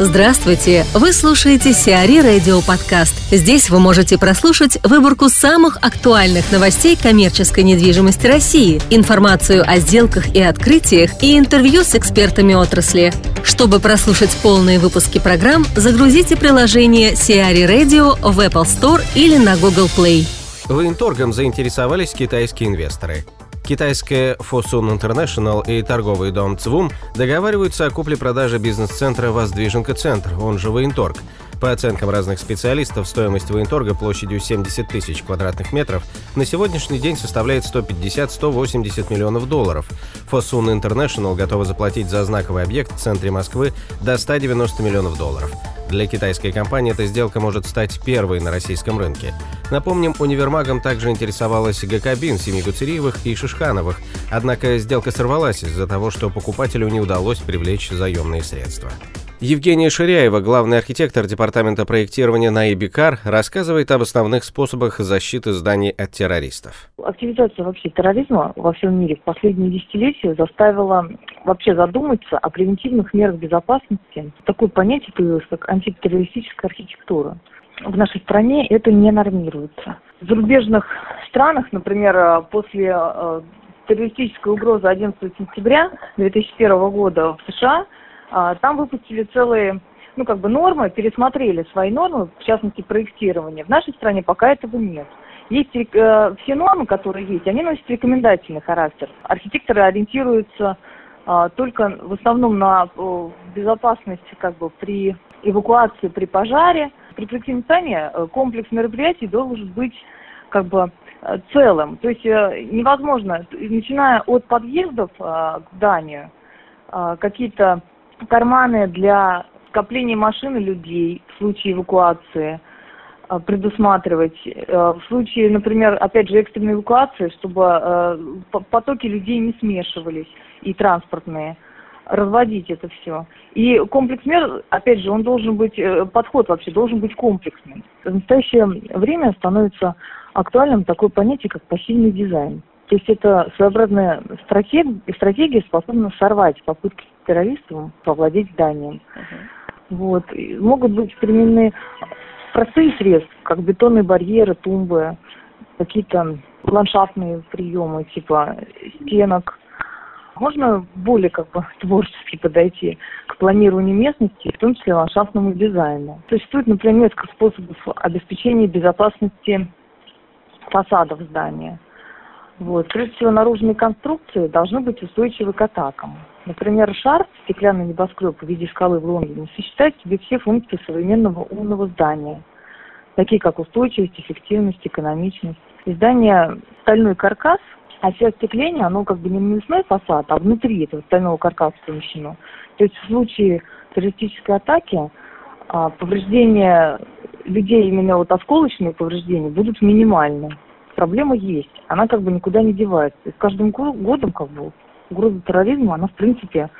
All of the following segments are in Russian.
Здравствуйте! Вы слушаете Сиари Радио Подкаст. Здесь вы можете прослушать выборку самых актуальных новостей коммерческой недвижимости России, информацию о сделках и открытиях и интервью с экспертами отрасли. Чтобы прослушать полные выпуски программ, загрузите приложение Сиари Radio в Apple Store или на Google Play. Военторгом заинтересовались китайские инвесторы. Китайская Fosun International и торговый дом ЦВУМ договариваются о купле-продаже бизнес-центра «Воздвиженка Центр», он же «Военторг». По оценкам разных специалистов, стоимость военторга площадью 70 тысяч квадратных метров на сегодняшний день составляет 150-180 миллионов долларов. Fosun International готова заплатить за знаковый объект в центре Москвы до 190 миллионов долларов. Для китайской компании эта сделка может стать первой на российском рынке. Напомним, универмагом также интересовалась ГКБИН семьи Гуцериевых и Шишхановых, однако сделка сорвалась из-за того, что покупателю не удалось привлечь заемные средства. Евгения Ширяева, главный архитектор департамента проектирования на Ибикар, рассказывает об основных способах защиты зданий от террористов. Активизация вообще терроризма во всем мире в последние десятилетия заставила вообще задуматься о превентивных мерах безопасности. Такое понятие появилось, как антитеррористическая архитектура. В нашей стране это не нормируется. В зарубежных странах, например, после э, террористической угрозы 11 сентября 2001 года в США – там выпустили целые ну, как бы нормы, пересмотрели свои нормы, в частности, проектирование. В нашей стране пока этого нет. Есть э, все нормы, которые есть, они носят рекомендательный характер. Архитекторы ориентируются э, только в основном на э, безопасность как бы при эвакуации, при пожаре. При проектировании э, комплекс мероприятий должен быть как бы э, целым. То есть э, невозможно, начиная от подъездов э, к зданию, э, какие-то карманы для скопления машин и людей в случае эвакуации э, предусматривать. Э, в случае, например, опять же, экстренной эвакуации, чтобы э, потоки людей не смешивались и транспортные, разводить это все. И комплекс мер, опять же, он должен быть, подход вообще должен быть комплексным. В настоящее время становится актуальным такое понятие, как пассивный дизайн. То есть это своеобразная стратегия, стратегия способна сорвать попытки террористов овладеть зданием. Uh-huh. Вот. И могут быть применены простые средства, как бетонные барьеры, тумбы, какие-то ландшафтные приемы, типа стенок. Можно более как бы творчески подойти к планированию местности, в том числе ландшафтному дизайну. Существует, например, несколько способов обеспечения безопасности фасадов здания. Вот. Прежде всего, наружные конструкции должны быть устойчивы к атакам. Например, шар, стеклянный небоскреб в виде скалы в Лондоне, сочетает в себе все функции современного умного здания, такие как устойчивость, эффективность, экономичность. И здание стальной каркас, а все остекление, оно как бы не навесной фасад, а внутри этого стального каркаса помещено. То есть в случае террористической атаки а, повреждения людей, именно вот осколочные повреждения, будут минимальны проблема есть. Она как бы никуда не девается. И с каждым годом как бы угроза терроризма, она в принципе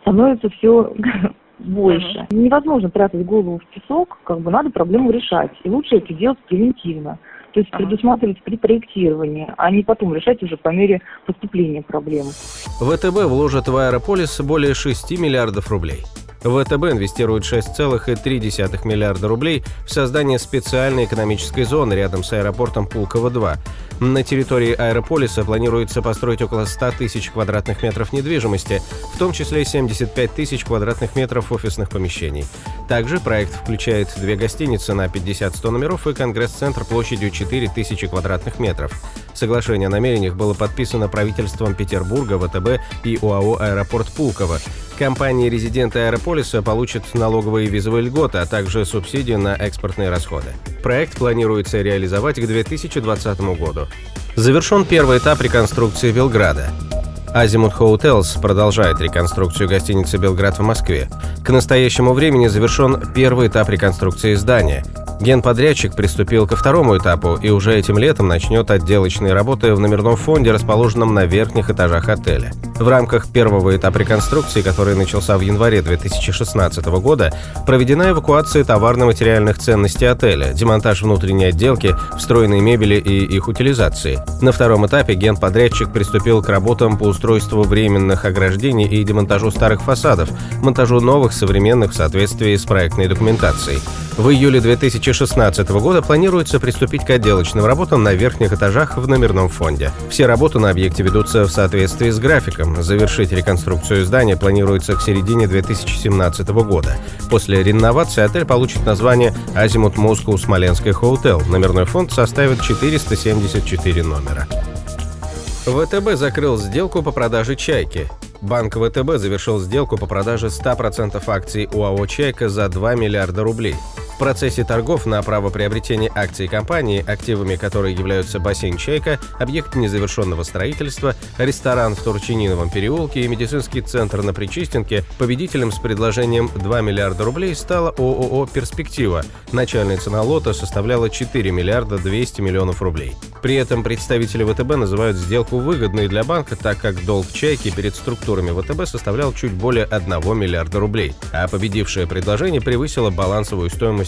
становится все больше. Uh-huh. Невозможно прятать голову в песок, как бы надо проблему решать. И лучше это делать превентивно. То есть uh-huh. предусматривать при проектировании, а не потом решать уже по мере поступления проблемы. ВТБ вложит в Аэрополис более 6 миллиардов рублей. ВТБ инвестирует 6,3 миллиарда рублей в создание специальной экономической зоны рядом с аэропортом Пулково-2. На территории аэрополиса планируется построить около 100 тысяч квадратных метров недвижимости, в том числе 75 тысяч квадратных метров офисных помещений. Также проект включает две гостиницы на 50-100 номеров и конгресс-центр площадью 4 тысячи квадратных метров. Соглашение о намерениях было подписано правительством Петербурга, ВТБ и ОАО «Аэропорт Пулково». Компании-резиденты Аэрополиса получат налоговые визовые льготы, а также субсидии на экспортные расходы. Проект планируется реализовать к 2020 году. Завершен первый этап реконструкции Белграда. Азимут Hotels продолжает реконструкцию гостиницы «Белград» в Москве. К настоящему времени завершен первый этап реконструкции здания. Генподрядчик приступил ко второму этапу и уже этим летом начнет отделочные работы в номерном фонде, расположенном на верхних этажах отеля. В рамках первого этапа реконструкции, который начался в январе 2016 года, проведена эвакуация товарно-материальных ценностей отеля, демонтаж внутренней отделки, встроенной мебели и их утилизации. На втором этапе генподрядчик приступил к работам по устройству временных ограждений и демонтажу старых фасадов, монтажу новых современных в соответствии с проектной документацией. В июле 2016 года планируется приступить к отделочным работам на верхних этажах в номерном фонде. Все работы на объекте ведутся в соответствии с графиком. Завершить реконструкцию здания планируется к середине 2017 года. После реновации отель получит название «Азимут Москва Смоленский Хоутел». Номерной фонд составит 474 номера. ВТБ закрыл сделку по продаже «Чайки». Банк ВТБ завершил сделку по продаже 100% акций УАО «Чайка» за 2 миллиарда рублей. В процессе торгов на право приобретения акций компании, активами которой являются бассейн «Чайка», объект незавершенного строительства, ресторан в Турчининовом переулке и медицинский центр на Причистенке, победителем с предложением 2 миллиарда рублей стала ООО «Перспектива». Начальная цена лота составляла 4 миллиарда 200 миллионов рублей. При этом представители ВТБ называют сделку выгодной для банка, так как долг «Чайки» перед структурами ВТБ составлял чуть более 1 миллиарда рублей, а победившее предложение превысило балансовую стоимость